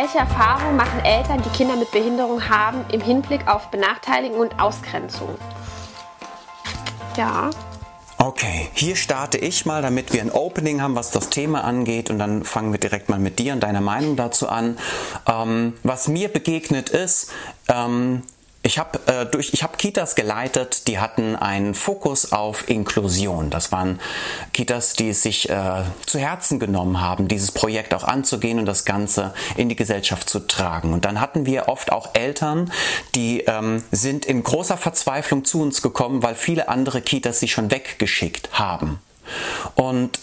Welche Erfahrungen machen Eltern, die Kinder mit Behinderung haben, im Hinblick auf Benachteiligung und Ausgrenzung? Ja. Okay, hier starte ich mal, damit wir ein Opening haben, was das Thema angeht. Und dann fangen wir direkt mal mit dir und deiner Meinung dazu an. Ähm, was mir begegnet ist, ähm, ich habe äh, durch ich habe Kitas geleitet, die hatten einen Fokus auf Inklusion. Das waren Kitas, die es sich äh, zu Herzen genommen haben, dieses Projekt auch anzugehen und das Ganze in die Gesellschaft zu tragen. Und dann hatten wir oft auch Eltern, die ähm, sind in großer Verzweiflung zu uns gekommen, weil viele andere Kitas sie schon weggeschickt haben. Und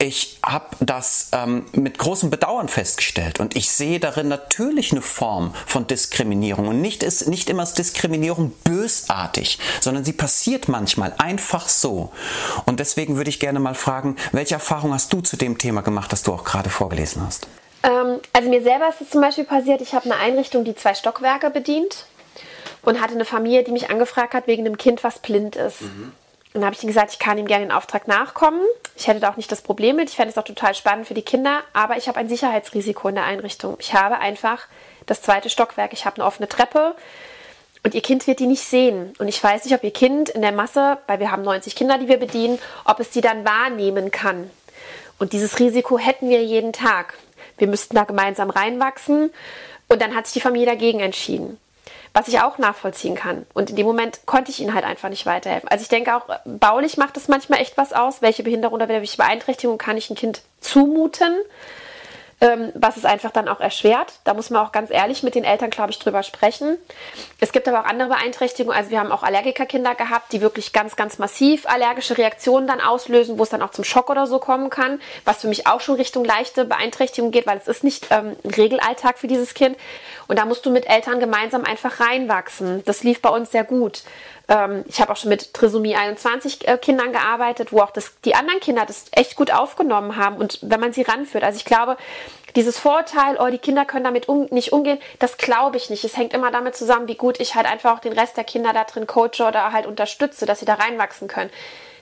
ich habe das ähm, mit großem Bedauern festgestellt und ich sehe darin natürlich eine Form von Diskriminierung. Und nicht, ist, nicht immer ist Diskriminierung bösartig, sondern sie passiert manchmal einfach so. Und deswegen würde ich gerne mal fragen, welche Erfahrung hast du zu dem Thema gemacht, das du auch gerade vorgelesen hast? Ähm, also mir selber ist es zum Beispiel passiert, ich habe eine Einrichtung, die zwei Stockwerke bedient und hatte eine Familie, die mich angefragt hat wegen einem Kind, was blind ist. Mhm. Dann habe ich ihnen gesagt, ich kann ihm gerne den Auftrag nachkommen. Ich hätte da auch nicht das Problem mit. Ich fände es auch total spannend für die Kinder. Aber ich habe ein Sicherheitsrisiko in der Einrichtung. Ich habe einfach das zweite Stockwerk. Ich habe eine offene Treppe. Und ihr Kind wird die nicht sehen. Und ich weiß nicht, ob ihr Kind in der Masse, weil wir haben 90 Kinder, die wir bedienen, ob es die dann wahrnehmen kann. Und dieses Risiko hätten wir jeden Tag. Wir müssten da gemeinsam reinwachsen. Und dann hat sich die Familie dagegen entschieden was ich auch nachvollziehen kann. Und in dem Moment konnte ich ihnen halt einfach nicht weiterhelfen. Also ich denke auch, baulich macht es manchmal echt was aus, welche Behinderung oder welche Beeinträchtigung kann ich ein Kind zumuten ähm, was es einfach dann auch erschwert. Da muss man auch ganz ehrlich mit den Eltern, glaube ich, drüber sprechen. Es gibt aber auch andere Beeinträchtigungen. Also wir haben auch Allergikerkinder gehabt, die wirklich ganz, ganz massiv allergische Reaktionen dann auslösen, wo es dann auch zum Schock oder so kommen kann, was für mich auch schon Richtung leichte Beeinträchtigung geht, weil es ist nicht ähm, Regelalltag für dieses Kind. Und da musst du mit Eltern gemeinsam einfach reinwachsen. Das lief bei uns sehr gut. Ähm, ich habe auch schon mit Trisomie 21 äh, Kindern gearbeitet, wo auch das, die anderen Kinder das echt gut aufgenommen haben und wenn man sie ranführt. Also ich glaube, dieses Vorteil, oh, die Kinder können damit um, nicht umgehen, das glaube ich nicht. Es hängt immer damit zusammen, wie gut ich halt einfach auch den Rest der Kinder da drin coache oder halt unterstütze, dass sie da reinwachsen können.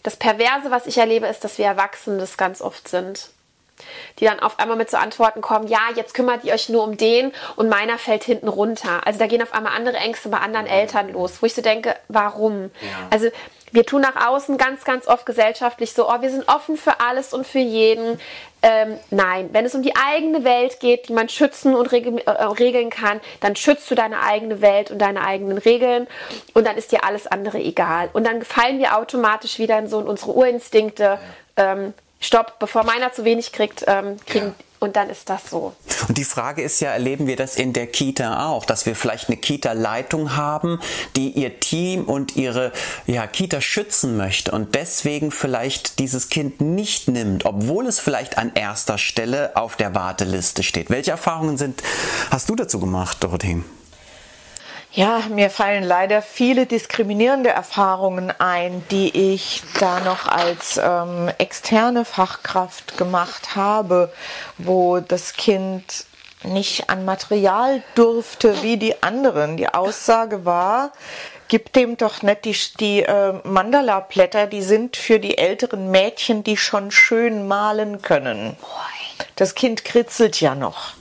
Das Perverse, was ich erlebe, ist, dass wir Erwachsene das ganz oft sind die dann auf einmal mit so Antworten kommen, ja, jetzt kümmert ihr euch nur um den und meiner fällt hinten runter. Also da gehen auf einmal andere Ängste bei anderen mhm. Eltern los, wo ich so denke, warum? Ja. Also wir tun nach außen ganz, ganz oft gesellschaftlich so, oh, wir sind offen für alles und für jeden. Ähm, nein, wenn es um die eigene Welt geht, die man schützen und regel äh, regeln kann, dann schützt du deine eigene Welt und deine eigenen Regeln und dann ist dir alles andere egal. Und dann fallen wir automatisch wieder in so in unsere Urinstinkte. Ähm, stopp, bevor meiner zu wenig kriegt, ähm, kriegen ja. Und dann ist das so. Und die Frage ist ja, erleben wir das in der Kita auch, dass wir vielleicht eine Kita-Leitung haben, die ihr Team und ihre ja, Kita schützen möchte und deswegen vielleicht dieses Kind nicht nimmt, obwohl es vielleicht an erster Stelle auf der Warteliste steht. Welche Erfahrungen sind, hast du dazu gemacht, Dorothee? Ja, mir fallen leider viele diskriminierende Erfahrungen ein, die ich da noch als ähm, externe Fachkraft gemacht habe, wo das Kind nicht an Material durfte wie die anderen. Die Aussage war, gib dem doch nicht die, die äh, Mandala-Blätter, die sind für die älteren Mädchen, die schon schön malen können. Das Kind kritzelt ja noch.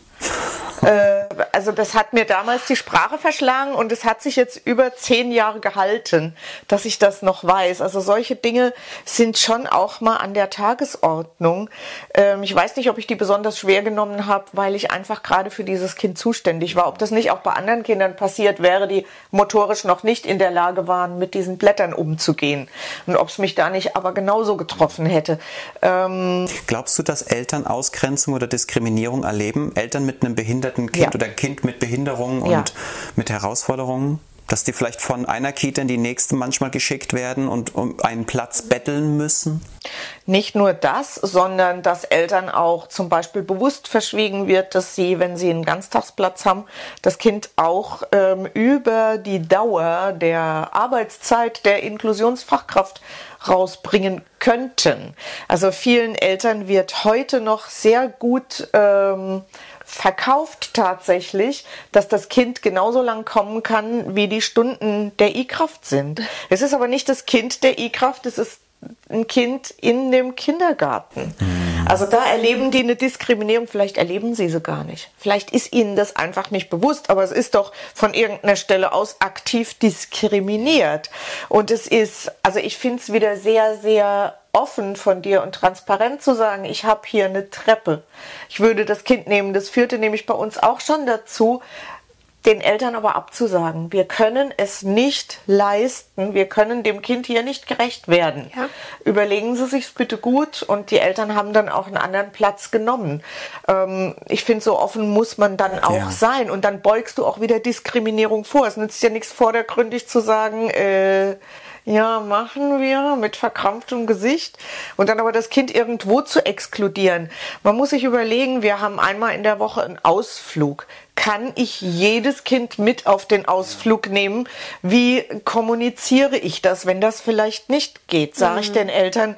Äh, also das hat mir damals die Sprache verschlagen und es hat sich jetzt über zehn Jahre gehalten, dass ich das noch weiß. Also solche Dinge sind schon auch mal an der Tagesordnung. Ähm, ich weiß nicht, ob ich die besonders schwer genommen habe, weil ich einfach gerade für dieses Kind zuständig war. Ob das nicht auch bei anderen Kindern passiert wäre, die motorisch noch nicht in der Lage waren, mit diesen Blättern umzugehen. Und ob es mich da nicht aber genauso getroffen hätte. Ähm Glaubst du, dass Eltern Ausgrenzung oder Diskriminierung erleben? Eltern mit einem Behinderten behinderten Kind ja. oder Kind mit Behinderungen und ja. mit Herausforderungen? Dass die vielleicht von einer Kita in die nächste manchmal geschickt werden und um einen Platz betteln müssen? Nicht nur das, sondern dass Eltern auch zum Beispiel bewusst verschwiegen wird, dass sie, wenn sie einen Ganztagsplatz haben, das Kind auch ähm, über die Dauer der Arbeitszeit der Inklusionsfachkraft rausbringen könnten. Also vielen Eltern wird heute noch sehr gut ähm, verkauft tatsächlich, dass das Kind genauso lang kommen kann, wie die Stunden der E-Kraft sind. Es ist aber nicht das Kind der E-Kraft, es ist ein Kind in dem Kindergarten. Mhm. Also da erleben die eine Diskriminierung, vielleicht erleben sie sie gar nicht. Vielleicht ist ihnen das einfach nicht bewusst, aber es ist doch von irgendeiner Stelle aus aktiv diskriminiert. Und es ist, also ich finde es wieder sehr, sehr offen von dir und transparent zu sagen, ich habe hier eine Treppe. Ich würde das Kind nehmen. Das führte nämlich bei uns auch schon dazu, den Eltern aber abzusagen. Wir können es nicht leisten. Wir können dem Kind hier nicht gerecht werden. Ja. Überlegen Sie sich bitte gut. Und die Eltern haben dann auch einen anderen Platz genommen. Ähm, ich finde, so offen muss man dann auch ja. sein. Und dann beugst du auch wieder Diskriminierung vor. Es nützt ja nichts vordergründig zu sagen, äh, ja, machen wir mit verkrampftem Gesicht und dann aber das Kind irgendwo zu exkludieren. Man muss sich überlegen, wir haben einmal in der Woche einen Ausflug. Kann ich jedes Kind mit auf den Ausflug nehmen? Wie kommuniziere ich das, wenn das vielleicht nicht geht? Sage mhm. ich den Eltern,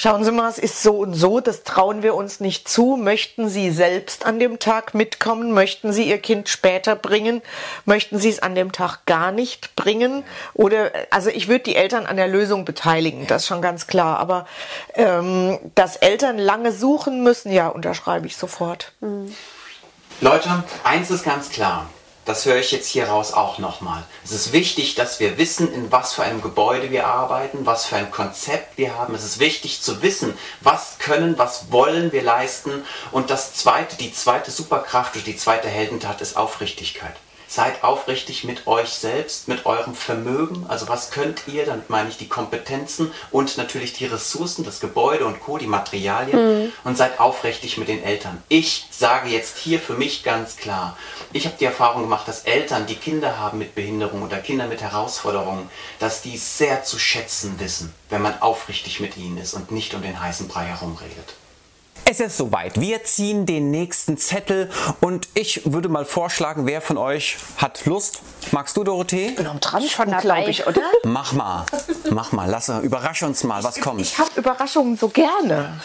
Schauen Sie mal, es ist so und so, das trauen wir uns nicht zu. Möchten Sie selbst an dem Tag mitkommen? Möchten Sie Ihr Kind später bringen? Möchten Sie es an dem Tag gar nicht bringen? Oder, also ich würde die Eltern an der Lösung beteiligen, das ist schon ganz klar. Aber ähm, dass Eltern lange suchen müssen, ja, unterschreibe ich sofort. Mhm. Leute, eins ist ganz klar das höre ich jetzt hier raus auch nochmal. Es ist wichtig, dass wir wissen, in was für einem Gebäude wir arbeiten, was für ein Konzept wir haben. Es ist wichtig zu wissen, was können, was wollen wir leisten. Und das zweite, die zweite Superkraft oder die zweite Heldentat ist Aufrichtigkeit. Seid aufrichtig mit euch selbst, mit eurem Vermögen. Also was könnt ihr, damit meine ich die Kompetenzen und natürlich die Ressourcen, das Gebäude und Co., die Materialien. Mhm. Und seid aufrichtig mit den Eltern. Ich sage jetzt hier für mich ganz klar, ich habe die Erfahrung gemacht, dass Eltern, die Kinder haben mit Behinderung oder Kinder mit Herausforderungen, dass die sehr zu schätzen wissen, wenn man aufrichtig mit ihnen ist und nicht um den heißen Brei herumredet. Es ist soweit. Wir ziehen den nächsten Zettel und ich würde mal vorschlagen, wer von euch hat Lust? Magst du, Dorothee? Ich bin am dran schon, glaube ich, oder? Mach mal. Mach mal. Lass, überrasch uns mal, was kommt. Ich habe Überraschungen so gerne.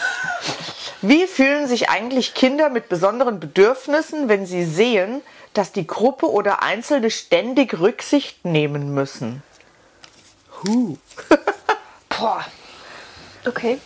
Wie fühlen sich eigentlich Kinder mit besonderen Bedürfnissen, wenn sie sehen, dass die Gruppe oder Einzelne ständig Rücksicht nehmen müssen? Huh. Boah. Okay.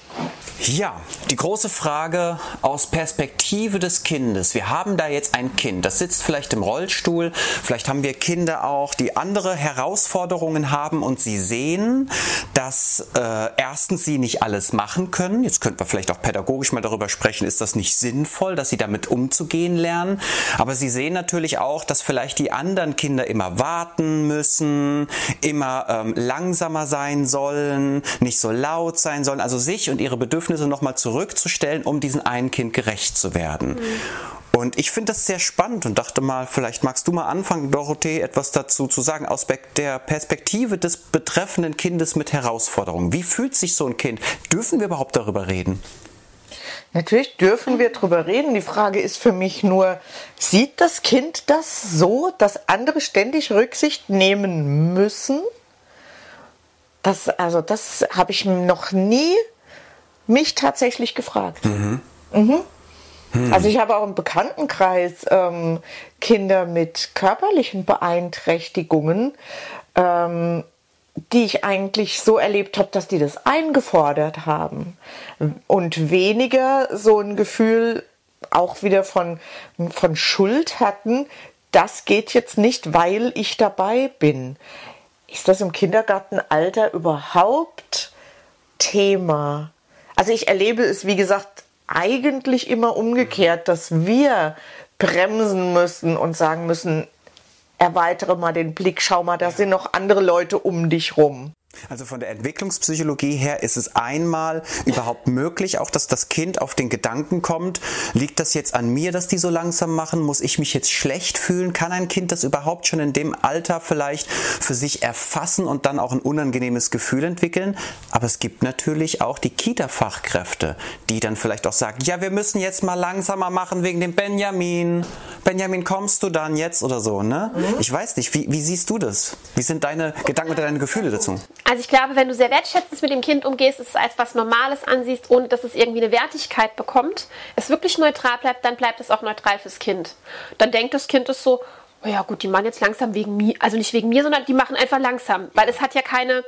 Ja, die große Frage aus Perspektive des Kindes. Wir haben da jetzt ein Kind, das sitzt vielleicht im Rollstuhl. Vielleicht haben wir Kinder auch, die andere Herausforderungen haben und sie sehen, dass äh, erstens sie nicht alles machen können. Jetzt könnten wir vielleicht auch pädagogisch mal darüber sprechen, ist das nicht sinnvoll, dass sie damit umzugehen lernen. Aber sie sehen natürlich auch, dass vielleicht die anderen Kinder immer warten müssen, immer ähm, langsamer sein sollen, nicht so laut sein sollen, also sich und ihre Bedürfnisse Bedürfnisse nochmal zurückzustellen, um diesem einen Kind gerecht zu werden. Mhm. Und ich finde das sehr spannend und dachte mal, vielleicht magst du mal anfangen, Dorothee, etwas dazu zu sagen, aus der Perspektive des betreffenden Kindes mit Herausforderungen. Wie fühlt sich so ein Kind? Dürfen wir überhaupt darüber reden? Natürlich dürfen wir darüber reden. Die Frage ist für mich nur, sieht das Kind das so, dass andere ständig Rücksicht nehmen müssen? Das, also das habe ich noch nie mich tatsächlich gefragt. Mhm. Mhm. Hm. Also ich habe auch im Bekanntenkreis ähm, Kinder mit körperlichen Beeinträchtigungen, ähm, die ich eigentlich so erlebt habe, dass die das eingefordert haben und weniger so ein Gefühl auch wieder von, von Schuld hatten, das geht jetzt nicht, weil ich dabei bin. Ist das im Kindergartenalter überhaupt Thema? Also ich erlebe es, wie gesagt, eigentlich immer umgekehrt, dass wir bremsen müssen und sagen müssen, erweitere mal den Blick, schau mal, da sind noch andere Leute um dich rum. Also von der Entwicklungspsychologie her ist es einmal überhaupt möglich, auch dass das Kind auf den Gedanken kommt, liegt das jetzt an mir, dass die so langsam machen? Muss ich mich jetzt schlecht fühlen? Kann ein Kind das überhaupt schon in dem Alter vielleicht für sich erfassen und dann auch ein unangenehmes Gefühl entwickeln? Aber es gibt natürlich auch die Kita-Fachkräfte, die dann vielleicht auch sagen, ja, wir müssen jetzt mal langsamer machen wegen dem Benjamin. Benjamin, kommst du dann jetzt oder so, ne? Mhm. Ich weiß nicht, wie, wie siehst du das? Wie sind deine Gedanken oder deine Gefühle dazu? Also ich glaube, wenn du sehr wertschätzend mit dem Kind umgehst, es als was Normales ansiehst, ohne dass es irgendwie eine Wertigkeit bekommt, es wirklich neutral bleibt, dann bleibt es auch neutral fürs Kind. Dann denkt das Kind es so, oh ja gut, die machen jetzt langsam wegen mir, also nicht wegen mir, sondern die machen einfach langsam, weil es hat ja keine,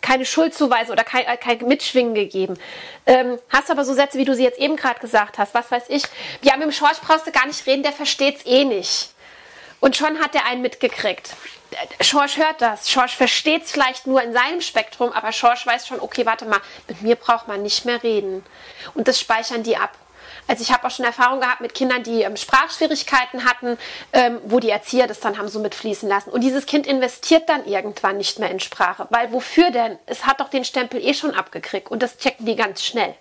keine Schuldzuweise oder kein, äh, kein Mitschwingen gegeben. Ähm, hast aber so Sätze, wie du sie jetzt eben gerade gesagt hast, was weiß ich, ja, mit dem Schorsch brauchst du gar nicht reden, der versteht's eh nicht. Und schon hat er einen mitgekriegt. Schorsch hört das. Schorsch versteht es vielleicht nur in seinem Spektrum, aber Schorsch weiß schon, okay, warte mal, mit mir braucht man nicht mehr reden. Und das speichern die ab. Also ich habe auch schon Erfahrung gehabt mit Kindern, die ähm, Sprachschwierigkeiten hatten, ähm, wo die Erzieher das dann haben so mitfließen lassen. Und dieses Kind investiert dann irgendwann nicht mehr in Sprache. Weil wofür denn? Es hat doch den Stempel eh schon abgekriegt und das checken die ganz schnell.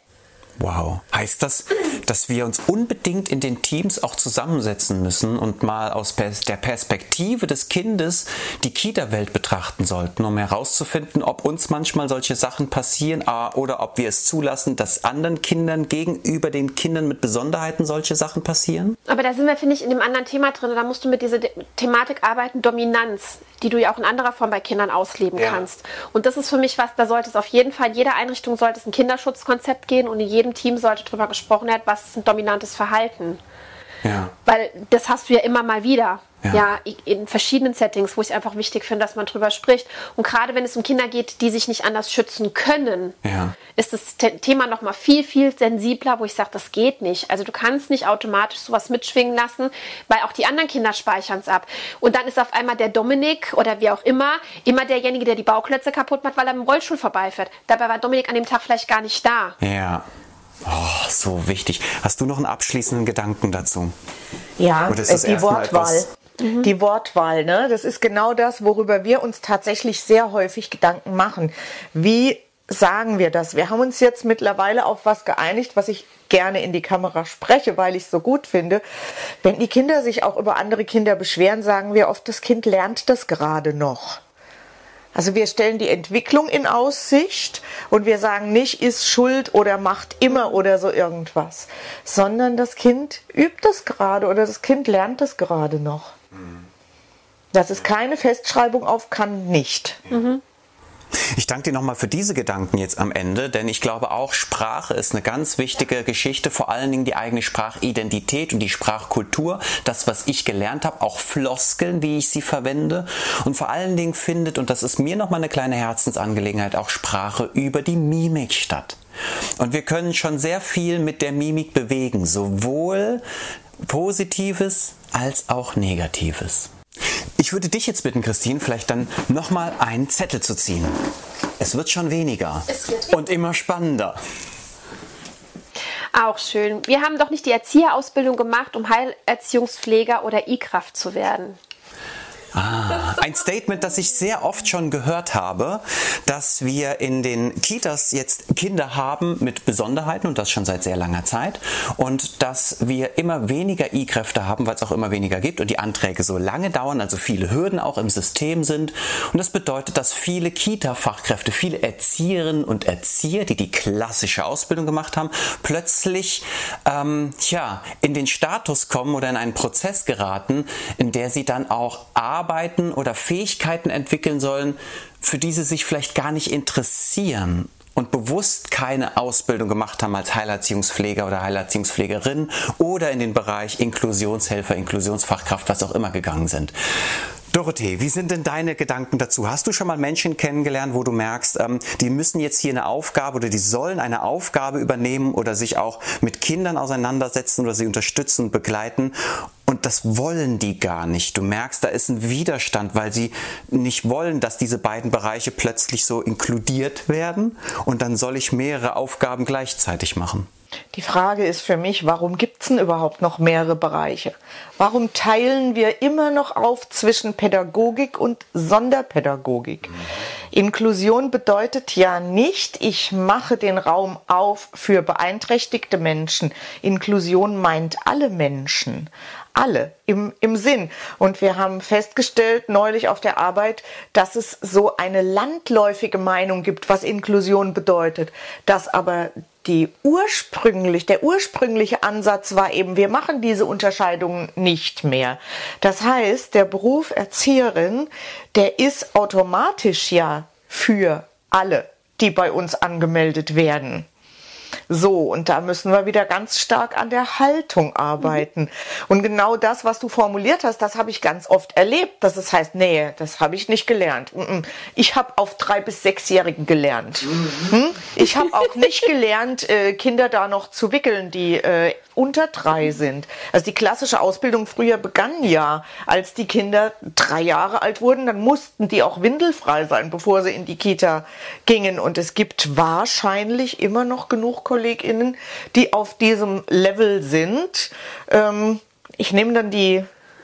Wow. Heißt das, dass wir uns unbedingt in den Teams auch zusammensetzen müssen und mal aus der Perspektive des Kindes die Kita-Welt betrachten sollten, um herauszufinden, ob uns manchmal solche Sachen passieren oder ob wir es zulassen, dass anderen Kindern gegenüber den Kindern mit Besonderheiten solche Sachen passieren? Aber da sind wir, finde ich, in dem anderen Thema drin. Da musst du mit dieser Thematik arbeiten, Dominanz, die du ja auch in anderer Form bei Kindern ausleben ja. kannst. Und das ist für mich was, da sollte es auf jeden Fall, in jeder Einrichtung sollte es ein Kinderschutzkonzept gehen und in jedem jedem Team sollte darüber gesprochen werden, was ist ein dominantes Verhalten. Ja. Weil das hast du ja immer mal wieder. Ja. ja. in verschiedenen Settings, wo ich einfach wichtig finde, dass man drüber spricht. Und gerade wenn es um Kinder geht, die sich nicht anders schützen können, ja. ist das Thema noch mal viel, viel sensibler, wo ich sage, das geht nicht. Also du kannst nicht automatisch sowas mitschwingen lassen, weil auch die anderen Kinder speichern es ab. Und dann ist auf einmal der Dominik oder wie auch immer, immer derjenige, der die Bauklötze kaputt macht, weil er im Rollstuhl vorbeifährt. Dabei war Dominik an dem Tag vielleicht gar nicht da. Ja. Oh, so wichtig. Hast du noch einen abschließenden Gedanken dazu? Ja, äh, die Wortwahl. Mhm. Die Wortwahl, ne? Das ist genau das, worüber wir uns tatsächlich sehr häufig Gedanken machen. Wie sagen wir das? Wir haben uns jetzt mittlerweile auf was geeinigt, was ich gerne in die Kamera spreche, weil ich es so gut finde. Wenn die Kinder sich auch über andere Kinder beschweren, sagen wir oft, das Kind lernt das gerade noch. Also wir stellen die Entwicklung in Aussicht und wir sagen nicht, ist schuld oder macht immer oder so irgendwas, sondern das Kind übt das gerade oder das Kind lernt das gerade noch. Das ist keine Festschreibung auf kann nicht. Mhm. Ich danke dir nochmal für diese Gedanken jetzt am Ende, denn ich glaube auch, Sprache ist eine ganz wichtige Geschichte, vor allen Dingen die eigene Sprachidentität und die Sprachkultur, das, was ich gelernt habe, auch Floskeln, wie ich sie verwende und vor allen Dingen findet, und das ist mir nochmal eine kleine Herzensangelegenheit, auch Sprache über die Mimik statt. Und wir können schon sehr viel mit der Mimik bewegen, sowohl Positives als auch Negatives. Ich würde dich jetzt bitten, Christine, vielleicht dann nochmal einen Zettel zu ziehen. Es wird schon weniger und immer spannender. Auch schön. Wir haben doch nicht die Erzieherausbildung gemacht, um Heilerziehungspfleger oder I-Kraft zu werden. Ah, ein Statement, das ich sehr oft schon gehört habe, dass wir in den Kitas jetzt Kinder haben mit Besonderheiten und das schon seit sehr langer Zeit und dass wir immer weniger I-Kräfte haben, weil es auch immer weniger gibt und die Anträge so lange dauern, also viele Hürden auch im System sind. Und das bedeutet, dass viele Kita-Fachkräfte, viele Erzieherinnen und Erzieher, die die klassische Ausbildung gemacht haben, plötzlich ähm, ja, in den Status kommen oder in einen Prozess geraten, in der sie dann auch arbeiten arbeiten oder Fähigkeiten entwickeln sollen, für die sie sich vielleicht gar nicht interessieren und bewusst keine Ausbildung gemacht haben als Heilerziehungspfleger oder Heilerziehungspflegerin oder in den Bereich Inklusionshelfer, Inklusionsfachkraft, was auch immer gegangen sind. Dorothee, wie sind denn deine Gedanken dazu? Hast du schon mal Menschen kennengelernt, wo du merkst, ähm, die müssen jetzt hier eine Aufgabe oder die sollen eine Aufgabe übernehmen oder sich auch mit Kindern auseinandersetzen oder sie unterstützen und begleiten und das wollen die gar nicht. Du merkst, da ist ein Widerstand, weil sie nicht wollen, dass diese beiden Bereiche plötzlich so inkludiert werden und dann soll ich mehrere Aufgaben gleichzeitig machen. Die Frage ist für mich, warum gibt es denn überhaupt noch mehrere Bereiche? Warum teilen wir immer noch auf zwischen Pädagogik und Sonderpädagogik? Inklusion bedeutet ja nicht, ich mache den Raum auf für beeinträchtigte Menschen. Inklusion meint alle Menschen. Alle im, im Sinn. Und wir haben festgestellt neulich auf der Arbeit, dass es so eine landläufige Meinung gibt, was Inklusion bedeutet, dass aber die ursprünglich, der ursprüngliche Ansatz war eben, wir machen diese Unterscheidung nicht mehr. Das heißt, der Beruf Erzieherin, der ist automatisch ja für alle, die bei uns angemeldet werden. So, und da müssen wir wieder ganz stark an der Haltung arbeiten. Mhm. Und genau das, was du formuliert hast, das habe ich ganz oft erlebt, dass es heißt, nee, das habe ich nicht gelernt. Ich habe auf drei bis sechsjährigen gelernt. Mhm. Ich habe auch nicht gelernt, äh, Kinder da noch zu wickeln, die äh, unter drei sind. Also die klassische Ausbildung früher begann ja, als die Kinder drei Jahre alt wurden, dann mussten die auch windelfrei sein, bevor sie in die Kita gingen. Und es gibt wahrscheinlich immer noch genug KollegInnen, die auf diesem Level sind. Ähm, ich nehme dann die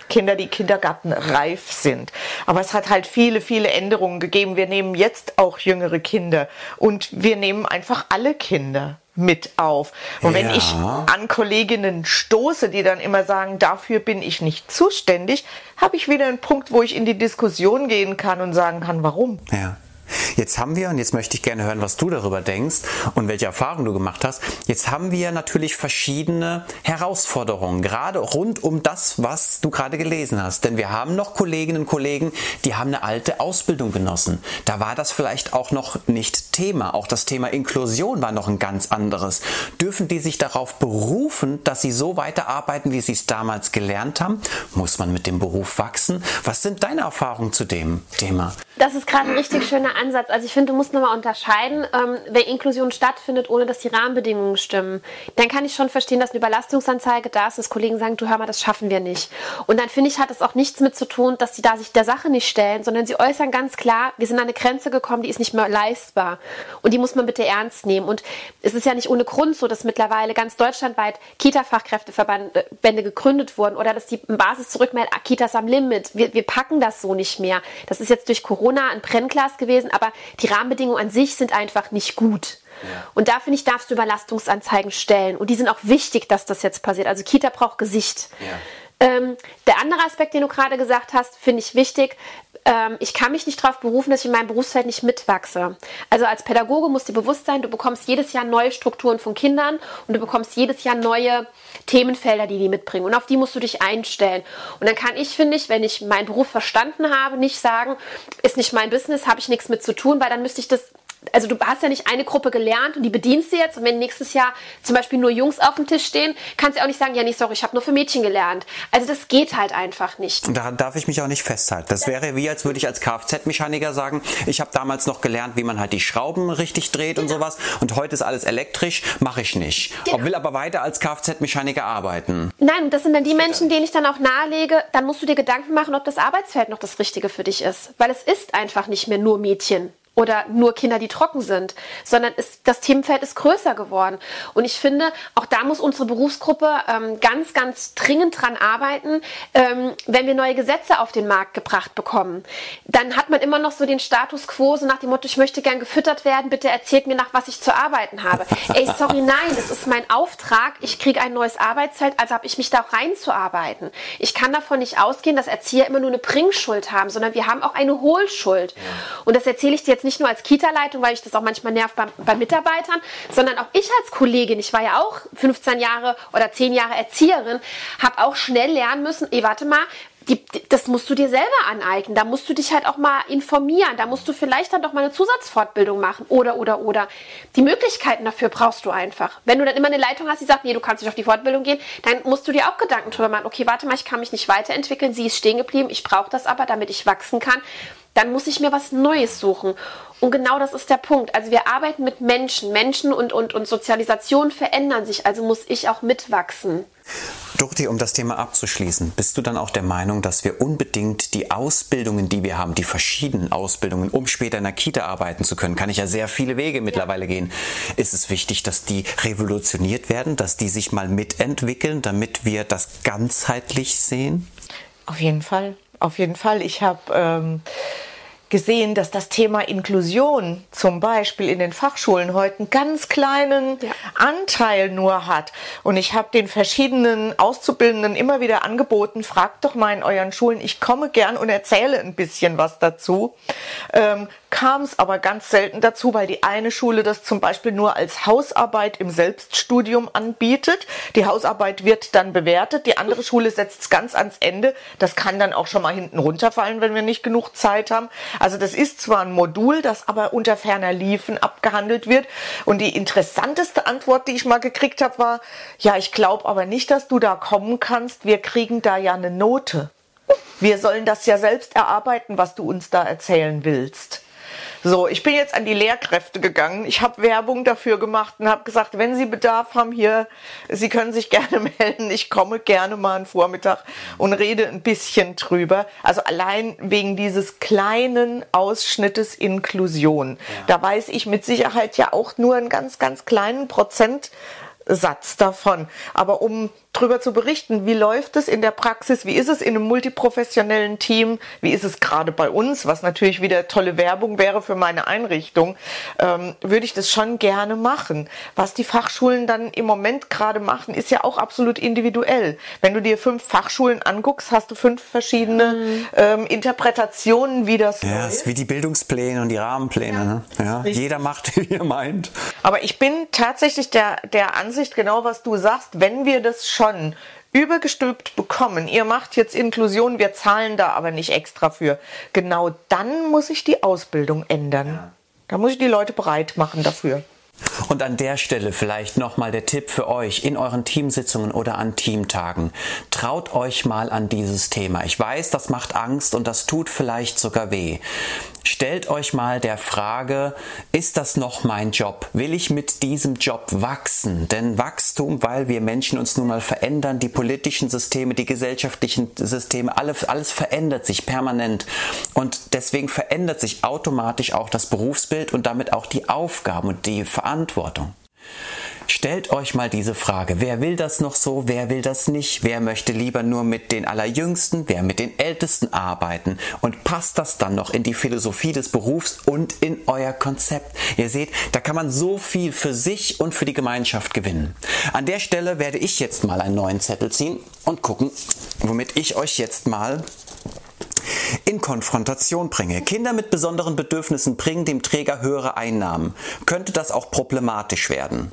Kinder, die kindergartenreif sind. Aber es hat halt viele, viele Änderungen gegeben. Wir nehmen jetzt auch jüngere Kinder und wir nehmen einfach alle Kinder mit auf. Und wenn ja. ich an Kolleginnen stoße, die dann immer sagen, dafür bin ich nicht zuständig, habe ich wieder einen Punkt, wo ich in die Diskussion gehen kann und sagen kann, warum. Ja. Jetzt haben wir, und jetzt möchte ich gerne hören, was du darüber denkst und welche Erfahrungen du gemacht hast, jetzt haben wir natürlich verschiedene Herausforderungen, gerade rund um das, was du gerade gelesen hast. Denn wir haben noch Kolleginnen und Kollegen, die haben eine alte Ausbildung genossen. Da war das vielleicht auch noch nicht Thema. Auch das Thema Inklusion war noch ein ganz anderes. Dürfen die sich darauf berufen, dass sie so weiterarbeiten, wie sie es damals gelernt haben? Muss man mit dem Beruf wachsen? Was sind deine Erfahrungen zu dem Thema? Das ist gerade ein richtig schöner Ansatz. Also ich finde, du musst nochmal unterscheiden, ähm, wenn Inklusion stattfindet, ohne dass die Rahmenbedingungen stimmen. Dann kann ich schon verstehen, dass eine Überlastungsanzeige da ist, dass Kollegen sagen, du hör mal, das schaffen wir nicht. Und dann finde ich, hat es auch nichts mit zu tun, dass sie da sich der Sache nicht stellen, sondern sie äußern ganz klar, wir sind an eine Grenze gekommen, die ist nicht mehr leistbar. Und die muss man bitte ernst nehmen. Und es ist ja nicht ohne Grund so, dass mittlerweile ganz deutschlandweit Kita-Fachkräfteverbände gegründet wurden oder dass die Basis zurückmeldet, ah, Kitas am Limit. Wir, wir packen das so nicht mehr. Das ist jetzt durch Corona ein Brennglas gewesen, aber die Rahmenbedingungen an sich sind einfach nicht gut. Ja. Und da finde ich, darfst du Überlastungsanzeigen stellen. Und die sind auch wichtig, dass das jetzt passiert. Also Kita braucht Gesicht. Ja. Ähm, der andere Aspekt, den du gerade gesagt hast, finde ich wichtig. Ähm, ich kann mich nicht darauf berufen, dass ich in meinem Berufsfeld nicht mitwachse. Also als Pädagoge musst dir bewusst sein, du bekommst jedes Jahr neue Strukturen von Kindern und du bekommst jedes Jahr neue Themenfelder, die die mitbringen. Und auf die musst du dich einstellen. Und dann kann ich, finde ich, wenn ich meinen Beruf verstanden habe, nicht sagen, ist nicht mein Business, habe ich nichts mit zu tun, weil dann müsste ich das also du hast ja nicht eine Gruppe gelernt und die bedienst du jetzt und wenn nächstes Jahr zum Beispiel nur Jungs auf dem Tisch stehen, kannst du auch nicht sagen, ja, nee, sorry, ich habe nur für Mädchen gelernt. Also das geht halt einfach nicht. Und daran darf ich mich auch nicht festhalten. Das wäre wie, als würde ich als Kfz-Mechaniker sagen, ich habe damals noch gelernt, wie man halt die Schrauben richtig dreht genau. und sowas und heute ist alles elektrisch, mache ich nicht. Genau. Will aber weiter als Kfz-Mechaniker arbeiten. Nein, das sind dann die Menschen, denen ich dann auch nahelege, dann musst du dir Gedanken machen, ob das Arbeitsfeld noch das Richtige für dich ist. Weil es ist einfach nicht mehr nur Mädchen oder nur Kinder, die trocken sind, sondern ist, das Themenfeld ist größer geworden. Und ich finde, auch da muss unsere Berufsgruppe ähm, ganz, ganz dringend dran arbeiten, ähm, wenn wir neue Gesetze auf den Markt gebracht bekommen. Dann hat man immer noch so den Status quo, so nach dem Motto, ich möchte gern gefüttert werden, bitte erzählt mir nach, was ich zu arbeiten habe. Ey, sorry, nein, das ist mein Auftrag, ich kriege ein neues Arbeitsfeld, also habe ich mich da auch reinzuarbeiten. Ich kann davon nicht ausgehen, dass Erzieher immer nur eine Bringschuld haben, sondern wir haben auch eine Hohlschuld. Und das erzähle ich dir jetzt nicht nicht nur als Kita-Leitung, weil ich das auch manchmal nervt bei, bei, Mitarbeitern, sondern auch ich als Kollegin, ich war ja auch 15 Jahre oder 10 Jahre Erzieherin, habe auch schnell lernen müssen, ey, warte mal, die, das musst du dir selber aneignen. Da musst du dich halt auch mal informieren. Da musst du vielleicht dann doch mal eine Zusatzfortbildung machen. Oder, oder, oder. Die Möglichkeiten dafür brauchst du einfach. Wenn du dann immer eine Leitung hast, die sagt, nee, du kannst nicht auf die Fortbildung gehen, dann musst du dir auch Gedanken drüber machen. Okay, warte mal, ich kann mich nicht weiterentwickeln. Sie ist stehen geblieben. Ich brauche das aber, damit ich wachsen kann dann muss ich mir was Neues suchen. Und genau das ist der Punkt. Also wir arbeiten mit Menschen. Menschen und, und, und Sozialisation verändern sich, also muss ich auch mitwachsen. Dorti, um das Thema abzuschließen, bist du dann auch der Meinung, dass wir unbedingt die Ausbildungen, die wir haben, die verschiedenen Ausbildungen, um später in der Kita arbeiten zu können, kann ich ja sehr viele Wege mittlerweile ja. gehen. Ist es wichtig, dass die revolutioniert werden, dass die sich mal mitentwickeln, damit wir das ganzheitlich sehen? Auf jeden Fall, auf jeden Fall. Ich habe ähm gesehen, dass das Thema Inklusion zum Beispiel in den Fachschulen heute einen ganz kleinen ja. Anteil nur hat. Und ich habe den verschiedenen Auszubildenden immer wieder angeboten, fragt doch mal in euren Schulen, ich komme gern und erzähle ein bisschen was dazu. Ähm, kam es aber ganz selten dazu, weil die eine Schule das zum Beispiel nur als Hausarbeit im Selbststudium anbietet. Die Hausarbeit wird dann bewertet, die andere Schule setzt es ganz ans Ende. Das kann dann auch schon mal hinten runterfallen, wenn wir nicht genug Zeit haben. Also das ist zwar ein Modul, das aber unter ferner Liefen abgehandelt wird. Und die interessanteste Antwort, die ich mal gekriegt habe, war, ja, ich glaube aber nicht, dass du da kommen kannst. Wir kriegen da ja eine Note. Wir sollen das ja selbst erarbeiten, was du uns da erzählen willst. So, ich bin jetzt an die Lehrkräfte gegangen. Ich habe Werbung dafür gemacht und habe gesagt, wenn Sie Bedarf haben hier, Sie können sich gerne melden. Ich komme gerne mal einen Vormittag und rede ein bisschen drüber. Also allein wegen dieses kleinen Ausschnittes Inklusion. Ja. Da weiß ich mit Sicherheit ja auch nur einen ganz, ganz kleinen Prozentsatz davon. Aber um drüber zu berichten. Wie läuft es in der Praxis? Wie ist es in einem multiprofessionellen Team? Wie ist es gerade bei uns? Was natürlich wieder tolle Werbung wäre für meine Einrichtung, ähm, würde ich das schon gerne machen. Was die Fachschulen dann im Moment gerade machen, ist ja auch absolut individuell. Wenn du dir fünf Fachschulen anguckst, hast du fünf verschiedene mhm. ähm, Interpretationen, wie das Ja, ist wie die Bildungspläne und die Rahmenpläne. Ja. Ne? Ja, jeder macht, wie er meint. Aber ich bin tatsächlich der, der Ansicht, genau was du sagst, wenn wir das schon übergestülpt bekommen, ihr macht jetzt Inklusion, wir zahlen da aber nicht extra für, genau dann muss ich die Ausbildung ändern. Ja. Da muss ich die Leute bereit machen dafür. Und an der Stelle vielleicht nochmal der Tipp für euch in euren Teamsitzungen oder an Teamtagen. Traut euch mal an dieses Thema. Ich weiß, das macht Angst und das tut vielleicht sogar weh. Stellt euch mal der Frage, ist das noch mein Job? Will ich mit diesem Job wachsen? Denn Wachstum, weil wir Menschen uns nun mal verändern, die politischen Systeme, die gesellschaftlichen Systeme, alles, alles verändert sich permanent. Und deswegen verändert sich automatisch auch das Berufsbild und damit auch die Aufgaben und die Verantwortung. Stellt euch mal diese Frage. Wer will das noch so? Wer will das nicht? Wer möchte lieber nur mit den Allerjüngsten? Wer mit den Ältesten arbeiten? Und passt das dann noch in die Philosophie des Berufs und in euer Konzept? Ihr seht, da kann man so viel für sich und für die Gemeinschaft gewinnen. An der Stelle werde ich jetzt mal einen neuen Zettel ziehen und gucken, womit ich euch jetzt mal in Konfrontation bringe. Kinder mit besonderen Bedürfnissen bringen dem Träger höhere Einnahmen. Könnte das auch problematisch werden?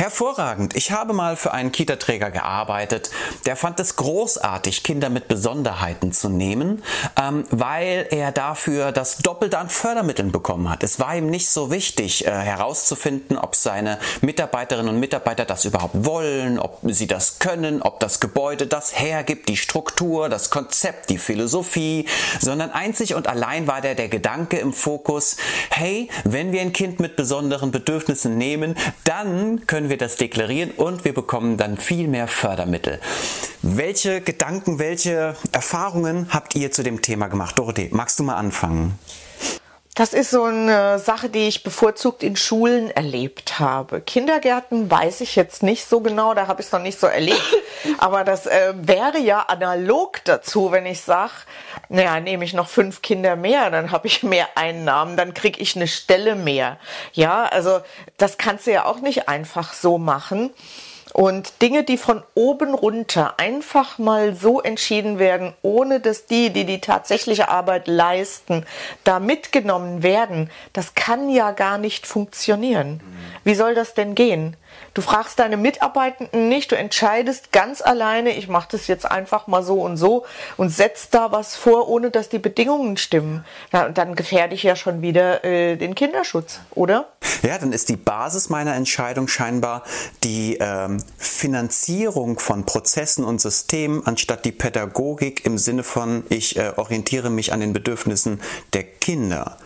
Hervorragend. Ich habe mal für einen Kita-Träger gearbeitet. Der fand es großartig, Kinder mit Besonderheiten zu nehmen, ähm, weil er dafür das Doppelte an Fördermitteln bekommen hat. Es war ihm nicht so wichtig äh, herauszufinden, ob seine Mitarbeiterinnen und Mitarbeiter das überhaupt wollen, ob sie das können, ob das Gebäude das hergibt, die Struktur, das Konzept, die Philosophie, sondern einzig und allein war der der Gedanke im Fokus, hey, wenn wir ein Kind mit besonderen Bedürfnissen nehmen, dann können wir das deklarieren und wir bekommen dann viel mehr Fördermittel. Welche Gedanken, welche Erfahrungen habt ihr zu dem Thema gemacht? Dorothee, magst du mal anfangen? Das ist so eine Sache, die ich bevorzugt in Schulen erlebt habe. Kindergärten weiß ich jetzt nicht so genau, da habe ich es noch nicht so erlebt. Aber das äh, wäre ja analog dazu, wenn ich sage, naja, nehme ich noch fünf Kinder mehr, dann habe ich mehr Einnahmen, dann kriege ich eine Stelle mehr. Ja, also das kannst du ja auch nicht einfach so machen. Und Dinge, die von oben runter einfach mal so entschieden werden, ohne dass die, die die tatsächliche Arbeit leisten, da mitgenommen werden, das kann ja gar nicht funktionieren. Wie soll das denn gehen? Du fragst deine Mitarbeitenden nicht, du entscheidest ganz alleine, ich mache das jetzt einfach mal so und so und setzt da was vor, ohne dass die Bedingungen stimmen. Na, dann gefährde ich ja schon wieder äh, den Kinderschutz, oder? Ja, dann ist die Basis meiner Entscheidung scheinbar die ähm, Finanzierung von Prozessen und Systemen anstatt die Pädagogik im Sinne von, ich äh, orientiere mich an den Bedürfnissen der Kinder.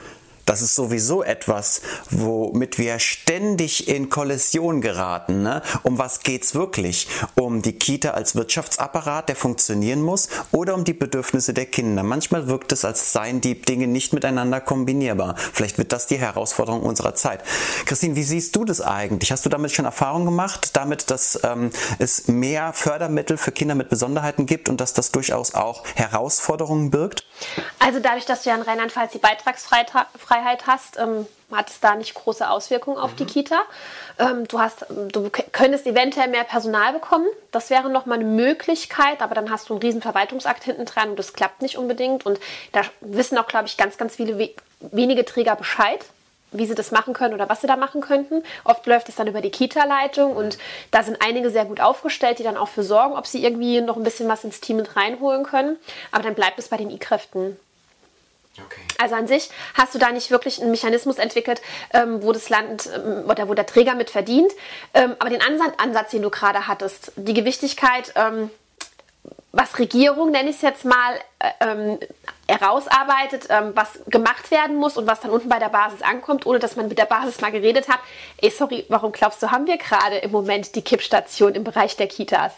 Das ist sowieso etwas, womit wir ständig in Kollision geraten. Ne? Um was geht's wirklich? Um die Kita als Wirtschaftsapparat, der funktionieren muss, oder um die Bedürfnisse der Kinder? Manchmal wirkt es, als seien die Dinge nicht miteinander kombinierbar. Vielleicht wird das die Herausforderung unserer Zeit. Christine, wie siehst du das eigentlich? Hast du damit schon Erfahrung gemacht, damit, dass ähm, es mehr Fördermittel für Kinder mit Besonderheiten gibt und dass das durchaus auch Herausforderungen birgt? Also dadurch, dass ja in Rheinland-Pfalz die Beitragsfreiheit Freiheit hast, ähm, hat es da nicht große Auswirkungen auf mhm. die Kita. Ähm, du, hast, du könntest eventuell mehr Personal bekommen. Das wäre nochmal eine Möglichkeit, aber dann hast du einen riesen Verwaltungsakt hinten dran und das klappt nicht unbedingt. Und da wissen auch, glaube ich, ganz, ganz viele we wenige Träger Bescheid wie sie das machen können oder was sie da machen könnten. Oft läuft es dann über die Kita-Leitung und da sind einige sehr gut aufgestellt, die dann auch für sorgen, ob sie irgendwie noch ein bisschen was ins Team mit reinholen können. Aber dann bleibt es bei den I-Kräften. Okay. Also an sich hast du da nicht wirklich einen Mechanismus entwickelt, ähm, wo das Land ähm, oder wo der Träger mit verdient. Ähm, aber den Ansatz, Ansatz, den du gerade hattest, die Gewichtigkeit, ähm, was Regierung, nenne ich es jetzt mal, äh, ähm, herausarbeitet, ähm, was gemacht werden muss und was dann unten bei der Basis ankommt, ohne dass man mit der Basis mal geredet hat. Ey, sorry, warum glaubst du, haben wir gerade im Moment die Kippstation im Bereich der Kitas?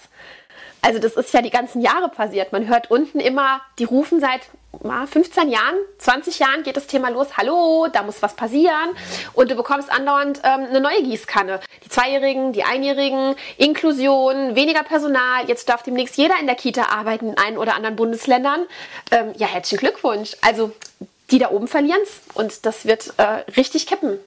Also das ist ja die ganzen Jahre passiert. Man hört unten immer, die rufen seit 15 Jahren, 20 Jahren geht das Thema los. Hallo, da muss was passieren. Und du bekommst andauernd ähm, eine neue Gießkanne. Die Zweijährigen, die Einjährigen, Inklusion, weniger Personal. Jetzt darf demnächst jeder in der Kita arbeiten in einen oder anderen Bundesländern. Ähm, ja, herzlichen Glückwunsch. Also die da oben verlieren es und das wird äh, richtig kippen.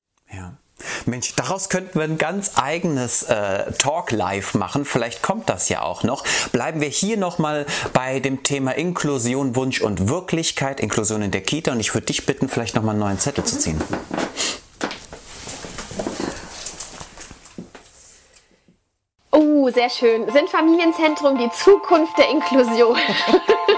Mensch, daraus könnten wir ein ganz eigenes äh, Talk live machen. Vielleicht kommt das ja auch noch. Bleiben wir hier nochmal bei dem Thema Inklusion, Wunsch und Wirklichkeit, Inklusion in der Kita. Und ich würde dich bitten, vielleicht nochmal einen neuen Zettel zu ziehen. Oh, sehr schön. Sind Familienzentrum die Zukunft der Inklusion?